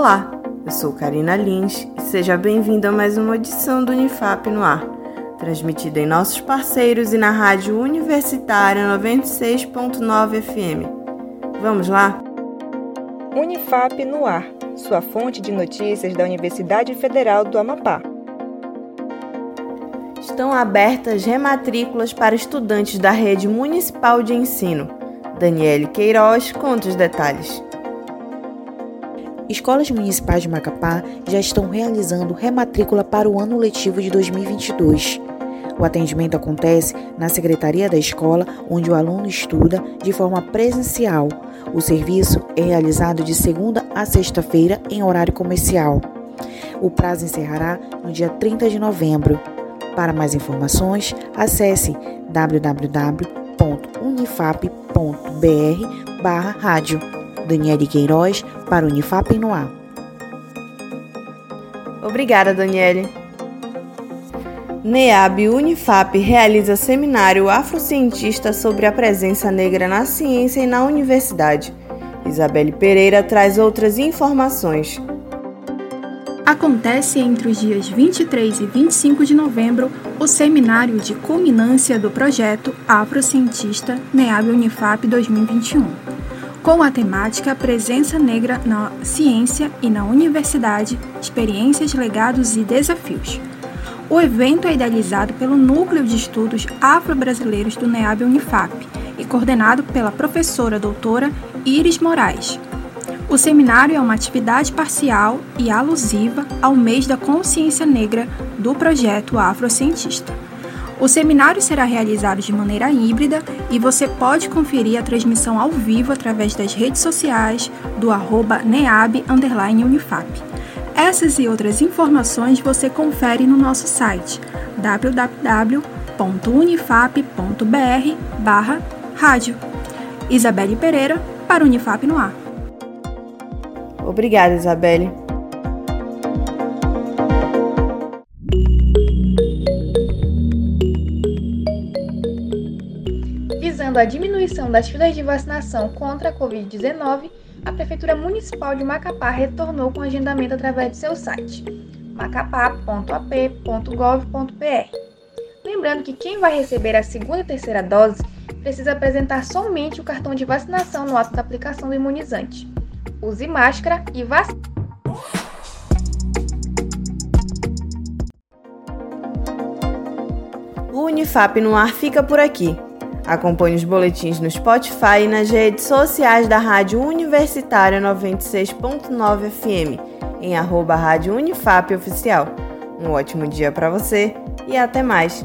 Olá, eu sou Karina Lins e seja bem-vindo a mais uma edição do Unifap no Ar, transmitida em nossos parceiros e na rádio universitária 96.9 FM. Vamos lá? Unifap no Ar, sua fonte de notícias da Universidade Federal do Amapá. Estão abertas rematrículas para estudantes da rede municipal de ensino. Daniele Queiroz conta os detalhes escolas municipais de Macapá já estão realizando rematrícula para o ano letivo de 2022. O atendimento acontece na secretaria da escola, onde o aluno estuda de forma presencial. O serviço é realizado de segunda a sexta-feira em horário comercial. O prazo encerrará no dia 30 de novembro. Para mais informações, acesse www.unifap.br/rádio. Daniele Queiroz, para Unifap no ar. Obrigada, Daniele. NEAB Unifap realiza seminário afrocientista sobre a presença negra na ciência e na universidade. Isabelle Pereira traz outras informações. Acontece entre os dias 23 e 25 de novembro o seminário de culminância do projeto Afrocientista NEAB Unifap 2021 com a temática Presença Negra na Ciência e na Universidade, Experiências, Legados e Desafios. O evento é idealizado pelo Núcleo de Estudos Afro-Brasileiros do NEAB Unifap e coordenado pela professora doutora Iris Moraes. O seminário é uma atividade parcial e alusiva ao mês da consciência negra do projeto Afrocientista. O seminário será realizado de maneira híbrida e você pode conferir a transmissão ao vivo através das redes sociais do arroba neab_unifap. Essas e outras informações você confere no nosso site www.unifap.br barra rádio. Isabelle Pereira para Unifap no ar. Obrigada, Isabelle. Visando a diminuição das filas de vacinação contra a Covid-19, a Prefeitura Municipal de Macapá retornou com agendamento através de seu site macapá.ap.gov.br. Lembrando que quem vai receber a segunda e terceira dose precisa apresentar somente o cartão de vacinação no ato da aplicação do imunizante. Use máscara e vacine. O Unifap no ar fica por aqui. Acompanhe os boletins no Spotify e nas redes sociais da Rádio Universitária 96.9 FM, em arroba Rádio Unifap Oficial. Um ótimo dia para você e até mais!